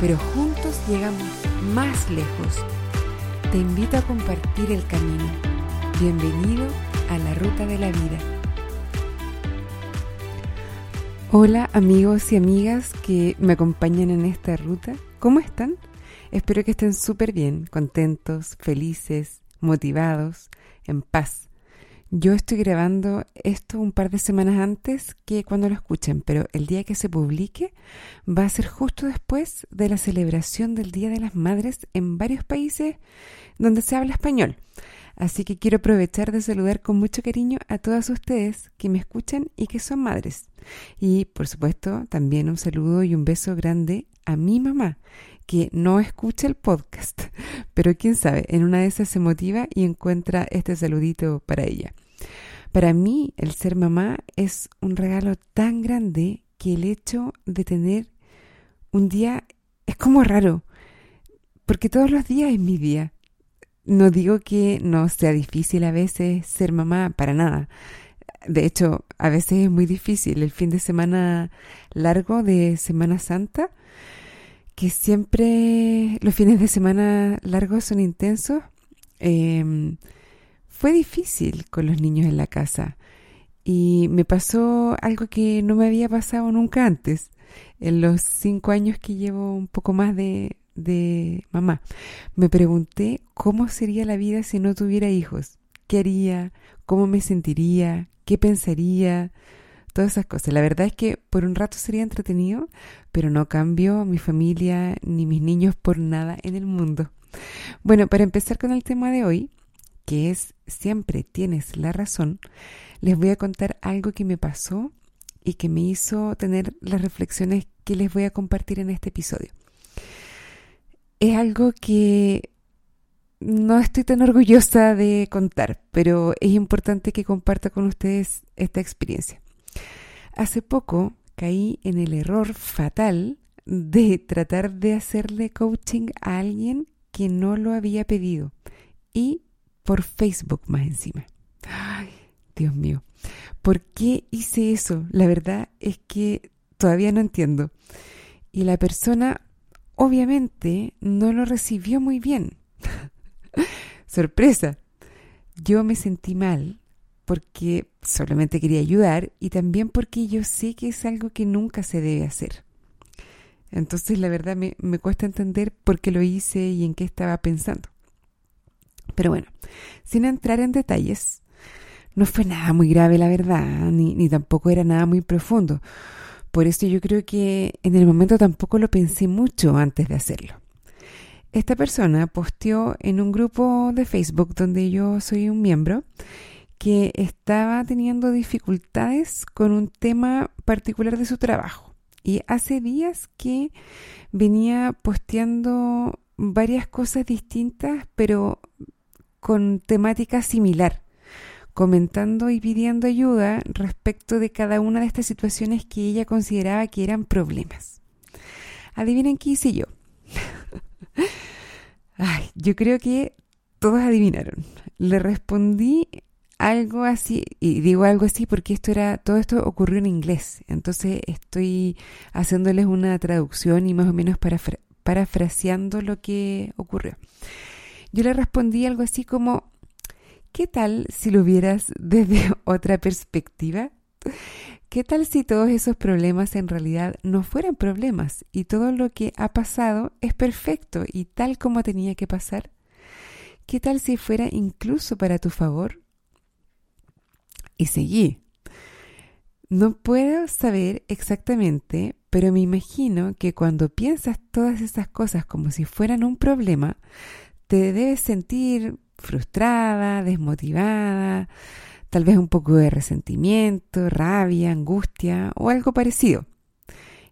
pero juntos llegamos más lejos. Te invito a compartir el camino. Bienvenido a la ruta de la vida. Hola amigos y amigas que me acompañan en esta ruta. ¿Cómo están? Espero que estén súper bien, contentos, felices, motivados, en paz. Yo estoy grabando esto un par de semanas antes que cuando lo escuchen, pero el día que se publique va a ser justo después de la celebración del Día de las Madres en varios países donde se habla español. Así que quiero aprovechar de saludar con mucho cariño a todas ustedes que me escuchan y que son madres. Y por supuesto también un saludo y un beso grande a mi mamá, que no escucha el podcast, pero quién sabe, en una de esas se motiva y encuentra este saludito para ella. Para mí, el ser mamá es un regalo tan grande que el hecho de tener un día es como raro, porque todos los días es mi día. No digo que no sea difícil a veces ser mamá, para nada. De hecho, a veces es muy difícil. El fin de semana largo de Semana Santa, que siempre los fines de semana largos son intensos. Eh, fue difícil con los niños en la casa y me pasó algo que no me había pasado nunca antes, en los cinco años que llevo un poco más de, de mamá. Me pregunté cómo sería la vida si no tuviera hijos, qué haría, cómo me sentiría, qué pensaría, todas esas cosas. La verdad es que por un rato sería entretenido, pero no cambio mi familia ni mis niños por nada en el mundo. Bueno, para empezar con el tema de hoy, que es siempre tienes la razón, les voy a contar algo que me pasó y que me hizo tener las reflexiones que les voy a compartir en este episodio. Es algo que no estoy tan orgullosa de contar, pero es importante que comparta con ustedes esta experiencia. Hace poco caí en el error fatal de tratar de hacerle coaching a alguien que no lo había pedido y por Facebook más encima. Ay, Dios mío. ¿Por qué hice eso? La verdad es que todavía no entiendo. Y la persona obviamente no lo recibió muy bien. Sorpresa. Yo me sentí mal porque solamente quería ayudar y también porque yo sé que es algo que nunca se debe hacer. Entonces la verdad me, me cuesta entender por qué lo hice y en qué estaba pensando. Pero bueno, sin entrar en detalles, no fue nada muy grave la verdad, ni, ni tampoco era nada muy profundo. Por eso yo creo que en el momento tampoco lo pensé mucho antes de hacerlo. Esta persona posteó en un grupo de Facebook donde yo soy un miembro que estaba teniendo dificultades con un tema particular de su trabajo. Y hace días que venía posteando varias cosas distintas, pero con temática similar, comentando y pidiendo ayuda respecto de cada una de estas situaciones que ella consideraba que eran problemas. Adivinen qué hice yo. Ay, yo creo que todos adivinaron. Le respondí algo así, y digo algo así porque esto era, todo esto ocurrió en inglés, entonces estoy haciéndoles una traducción y más o menos parafraseando lo que ocurrió. Yo le respondí algo así como, ¿qué tal si lo vieras desde otra perspectiva? ¿Qué tal si todos esos problemas en realidad no fueran problemas y todo lo que ha pasado es perfecto y tal como tenía que pasar? ¿Qué tal si fuera incluso para tu favor? Y seguí. No puedo saber exactamente, pero me imagino que cuando piensas todas esas cosas como si fueran un problema, te debes sentir frustrada, desmotivada, tal vez un poco de resentimiento, rabia, angustia o algo parecido.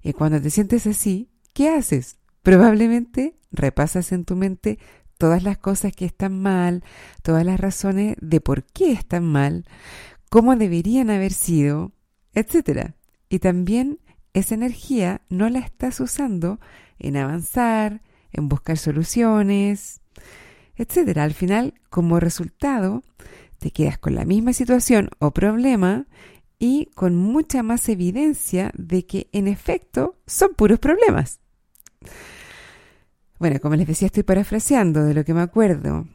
Y cuando te sientes así, ¿qué haces? Probablemente repasas en tu mente todas las cosas que están mal, todas las razones de por qué están mal, cómo deberían haber sido, etc. Y también esa energía no la estás usando en avanzar, en buscar soluciones, etc. Al final, como resultado, te quedas con la misma situación o problema y con mucha más evidencia de que en efecto son puros problemas. Bueno, como les decía, estoy parafraseando de lo que me acuerdo.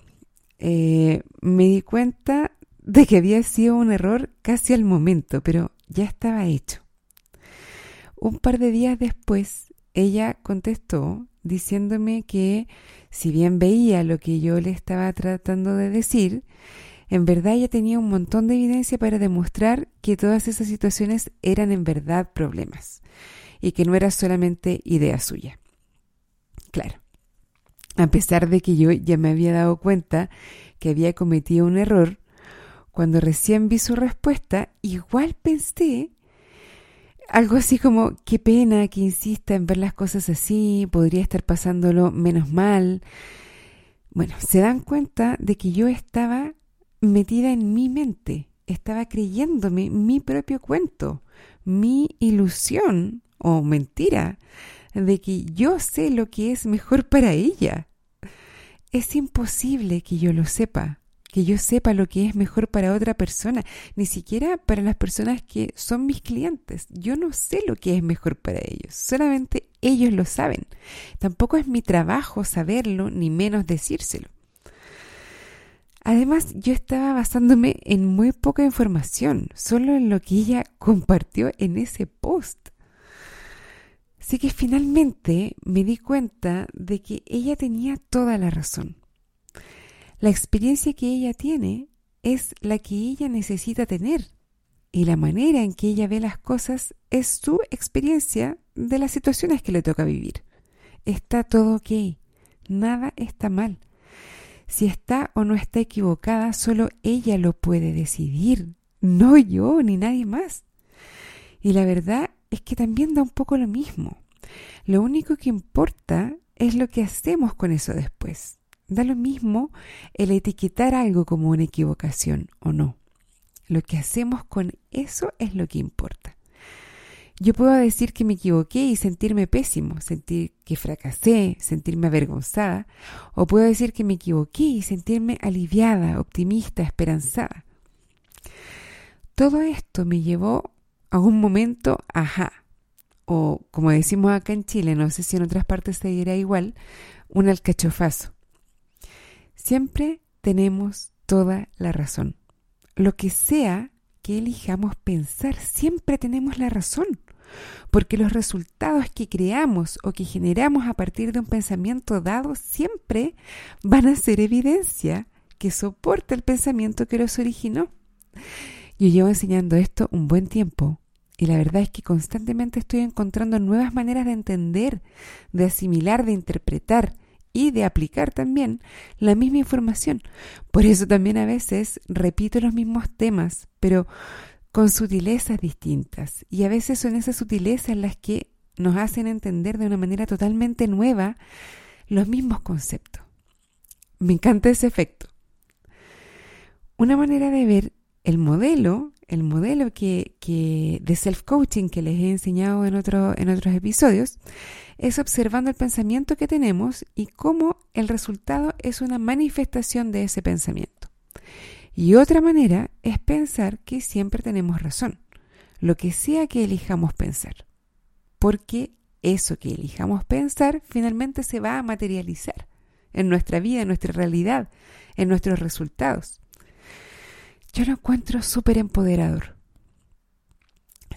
Eh, me di cuenta de que había sido un error casi al momento, pero ya estaba hecho. Un par de días después, ella contestó diciéndome que si bien veía lo que yo le estaba tratando de decir, en verdad ella tenía un montón de evidencia para demostrar que todas esas situaciones eran en verdad problemas y que no era solamente idea suya. Claro, a pesar de que yo ya me había dado cuenta que había cometido un error, cuando recién vi su respuesta, igual pensé algo así como, qué pena que insista en ver las cosas así, podría estar pasándolo menos mal. Bueno, se dan cuenta de que yo estaba metida en mi mente, estaba creyéndome mi propio cuento, mi ilusión o mentira de que yo sé lo que es mejor para ella. Es imposible que yo lo sepa, que yo sepa lo que es mejor para otra persona, ni siquiera para las personas que son mis clientes. Yo no sé lo que es mejor para ellos, solamente ellos lo saben. Tampoco es mi trabajo saberlo, ni menos decírselo. Además, yo estaba basándome en muy poca información, solo en lo que ella compartió en ese post. Así que finalmente me di cuenta de que ella tenía toda la razón. La experiencia que ella tiene es la que ella necesita tener y la manera en que ella ve las cosas es su experiencia de las situaciones que le toca vivir. Está todo ok, nada está mal. Si está o no está equivocada, solo ella lo puede decidir, no yo ni nadie más. Y la verdad es que también da un poco lo mismo. Lo único que importa es lo que hacemos con eso después. Da lo mismo el etiquetar algo como una equivocación o no. Lo que hacemos con eso es lo que importa. Yo puedo decir que me equivoqué y sentirme pésimo, sentir que fracasé, sentirme avergonzada, o puedo decir que me equivoqué y sentirme aliviada, optimista, esperanzada. Todo esto me llevó a un momento ajá, o como decimos acá en Chile, no sé si en otras partes se dirá igual, un alcachofazo. Siempre tenemos toda la razón. Lo que sea que elijamos pensar, siempre tenemos la razón, porque los resultados que creamos o que generamos a partir de un pensamiento dado siempre van a ser evidencia que soporta el pensamiento que los originó. Yo llevo enseñando esto un buen tiempo y la verdad es que constantemente estoy encontrando nuevas maneras de entender, de asimilar, de interpretar y de aplicar también la misma información. Por eso también a veces repito los mismos temas, pero con sutilezas distintas. Y a veces son esas sutilezas las que nos hacen entender de una manera totalmente nueva los mismos conceptos. Me encanta ese efecto. Una manera de ver el modelo el modelo que, de self-coaching que les he enseñado en, en otros episodios es observando el pensamiento que tenemos y cómo el resultado es una manifestación de ese pensamiento. Y otra manera es pensar que siempre tenemos razón, lo que sea que elijamos pensar, porque eso que elijamos pensar finalmente se va a materializar en nuestra vida, en nuestra realidad, en nuestros resultados. Yo lo encuentro súper empoderador.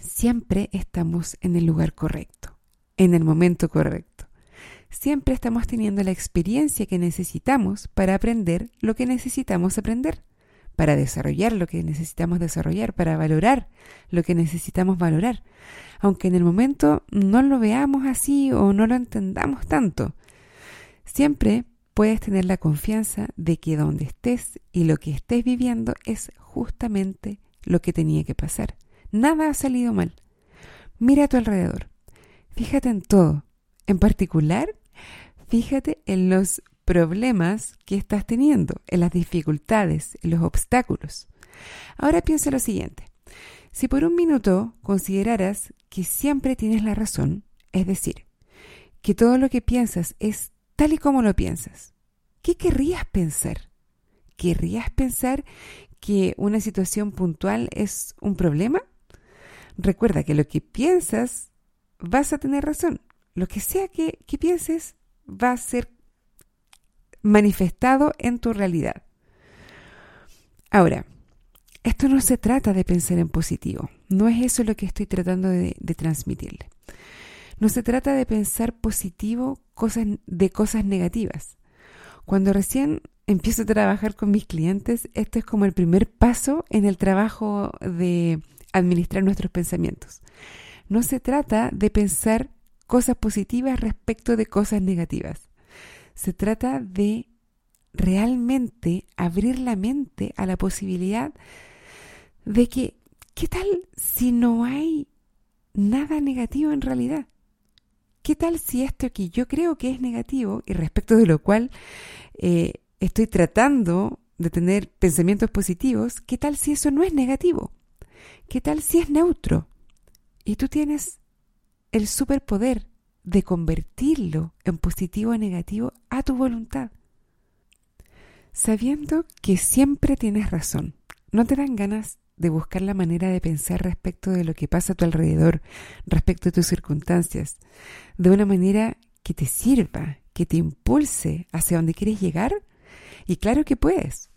Siempre estamos en el lugar correcto, en el momento correcto. Siempre estamos teniendo la experiencia que necesitamos para aprender lo que necesitamos aprender, para desarrollar lo que necesitamos desarrollar, para valorar lo que necesitamos valorar, aunque en el momento no lo veamos así o no lo entendamos tanto. Siempre puedes tener la confianza de que donde estés y lo que estés viviendo es justamente lo que tenía que pasar. Nada ha salido mal. Mira a tu alrededor. Fíjate en todo, en particular Fíjate en los problemas que estás teniendo, en las dificultades, en los obstáculos. Ahora piensa lo siguiente. Si por un minuto consideraras que siempre tienes la razón, es decir, que todo lo que piensas es tal y como lo piensas, ¿qué querrías pensar? ¿Querrías pensar que una situación puntual es un problema? Recuerda que lo que piensas vas a tener razón. Lo que sea que, que pienses va a ser manifestado en tu realidad. Ahora, esto no se trata de pensar en positivo. No es eso lo que estoy tratando de, de transmitirle. No se trata de pensar positivo cosas, de cosas negativas. Cuando recién empiezo a trabajar con mis clientes, esto es como el primer paso en el trabajo de administrar nuestros pensamientos. No se trata de pensar cosas positivas respecto de cosas negativas. Se trata de realmente abrir la mente a la posibilidad de que, ¿qué tal si no hay nada negativo en realidad? ¿Qué tal si esto que yo creo que es negativo y respecto de lo cual eh, estoy tratando de tener pensamientos positivos, qué tal si eso no es negativo? ¿Qué tal si es neutro? Y tú tienes el superpoder de convertirlo en positivo o negativo a tu voluntad. Sabiendo que siempre tienes razón, no te dan ganas de buscar la manera de pensar respecto de lo que pasa a tu alrededor, respecto de tus circunstancias, de una manera que te sirva, que te impulse hacia donde quieres llegar? Y claro que puedes.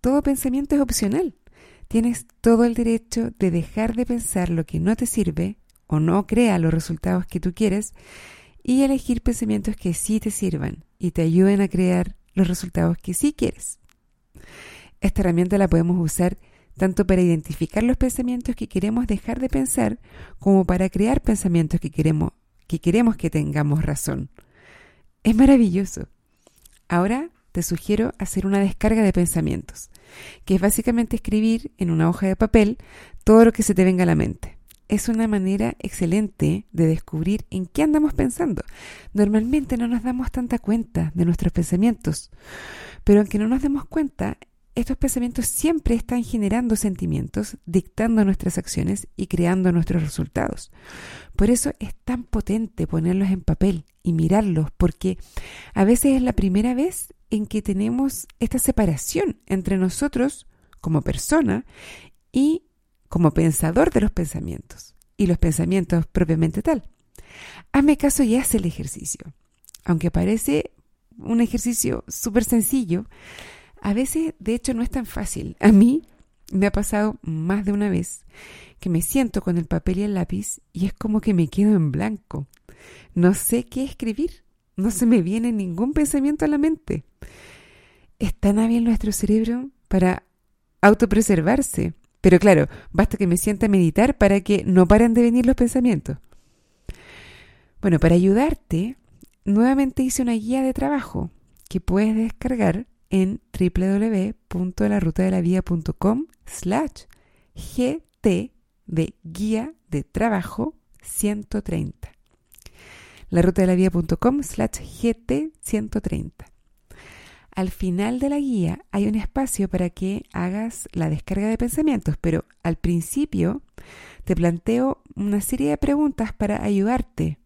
Todo pensamiento es opcional. Tienes todo el derecho de dejar de pensar lo que no te sirve o no crea los resultados que tú quieres y elegir pensamientos que sí te sirvan y te ayuden a crear los resultados que sí quieres. Esta herramienta la podemos usar tanto para identificar los pensamientos que queremos dejar de pensar como para crear pensamientos que queremos que, queremos que tengamos razón. Es maravilloso. Ahora te sugiero hacer una descarga de pensamientos, que es básicamente escribir en una hoja de papel todo lo que se te venga a la mente. Es una manera excelente de descubrir en qué andamos pensando. Normalmente no nos damos tanta cuenta de nuestros pensamientos, pero aunque no nos demos cuenta, estos pensamientos siempre están generando sentimientos, dictando nuestras acciones y creando nuestros resultados. Por eso es tan potente ponerlos en papel y mirarlos, porque a veces es la primera vez en que tenemos esta separación entre nosotros como persona y como pensador de los pensamientos y los pensamientos propiamente tal. Hazme caso y haz el ejercicio. Aunque parece un ejercicio súper sencillo, a veces, de hecho, no es tan fácil. A mí me ha pasado más de una vez que me siento con el papel y el lápiz y es como que me quedo en blanco. No sé qué escribir. No se me viene ningún pensamiento a la mente. Es tan hábil nuestro cerebro para autopreservarse. Pero claro, basta que me sienta a meditar para que no paren de venir los pensamientos. Bueno, para ayudarte, nuevamente hice una guía de trabajo que puedes descargar en www.larutadelavía.com slash gt de guía de trabajo 130. Larutadelavía.com slash gt 130. Al final de la guía hay un espacio para que hagas la descarga de pensamientos, pero al principio te planteo una serie de preguntas para ayudarte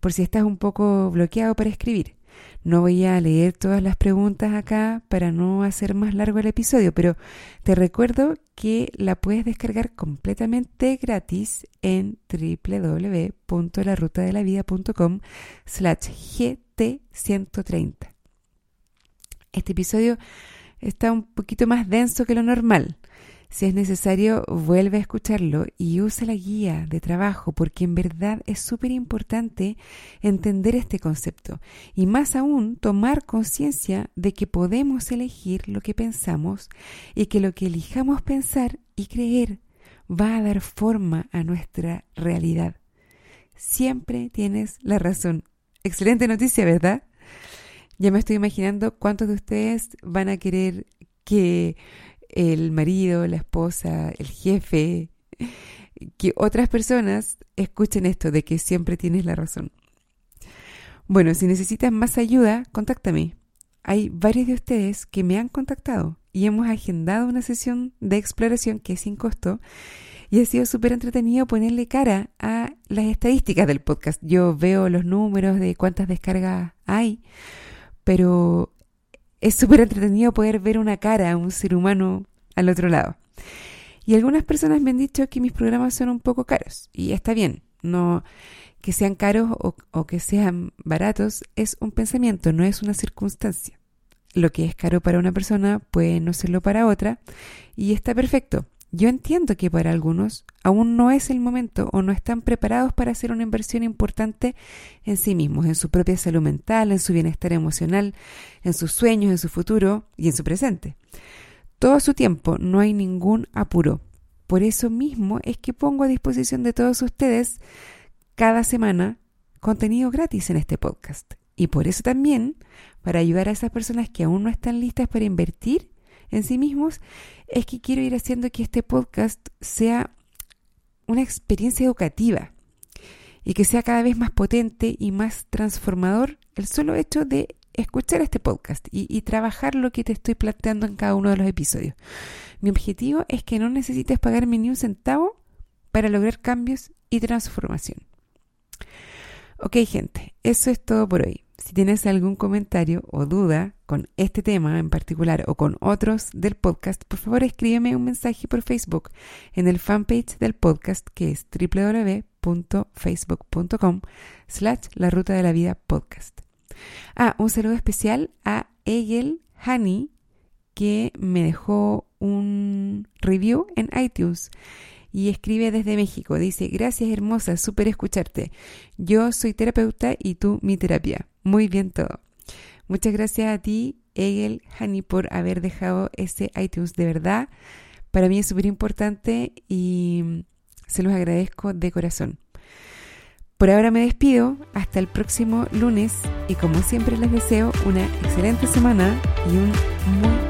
por si estás un poco bloqueado para escribir. No voy a leer todas las preguntas acá para no hacer más largo el episodio, pero te recuerdo que la puedes descargar completamente gratis en www.larutadelavida.com slash gt130. Este episodio está un poquito más denso que lo normal. Si es necesario, vuelve a escucharlo y usa la guía de trabajo porque en verdad es súper importante entender este concepto y más aún tomar conciencia de que podemos elegir lo que pensamos y que lo que elijamos pensar y creer va a dar forma a nuestra realidad. Siempre tienes la razón. Excelente noticia, ¿verdad? Ya me estoy imaginando cuántos de ustedes van a querer que el marido, la esposa, el jefe, que otras personas escuchen esto de que siempre tienes la razón. Bueno, si necesitas más ayuda, contáctame. Hay varios de ustedes que me han contactado y hemos agendado una sesión de exploración que es sin costo y ha sido súper entretenido ponerle cara a las estadísticas del podcast. Yo veo los números de cuántas descargas hay, pero es súper entretenido poder ver una cara un ser humano al otro lado. Y algunas personas me han dicho que mis programas son un poco caros y está bien, no que sean caros o, o que sean baratos es un pensamiento, no es una circunstancia. Lo que es caro para una persona puede no serlo para otra y está perfecto. Yo entiendo que para algunos aún no es el momento o no están preparados para hacer una inversión importante en sí mismos, en su propia salud mental, en su bienestar emocional, en sus sueños, en su futuro y en su presente. Todo su tiempo, no hay ningún apuro. Por eso mismo es que pongo a disposición de todos ustedes cada semana contenido gratis en este podcast. Y por eso también, para ayudar a esas personas que aún no están listas para invertir, en sí mismos, es que quiero ir haciendo que este podcast sea una experiencia educativa y que sea cada vez más potente y más transformador el solo hecho de escuchar este podcast y, trabajar lo que te estoy planteando en cada uno de los episodios. Mi objetivo es que no necesites pagarme ni un centavo para lograr cambios y transformación. Ok gente, eso es todo por hoy. Si tienes algún comentario o duda con este tema en particular o con otros del podcast, por favor escríbeme un mensaje por Facebook en el fanpage del podcast que es www.facebook.com slash la ruta de la vida podcast. Ah, un saludo especial a Egel Hani que me dejó un review en iTunes y escribe desde México. Dice, gracias hermosa, súper escucharte. Yo soy terapeuta y tú mi terapia. Muy bien todo. Muchas gracias a ti, Egel Hani, por haber dejado ese iTunes. De verdad, para mí es súper importante y se los agradezco de corazón. Por ahora me despido, hasta el próximo lunes y como siempre les deseo una excelente semana y un muy.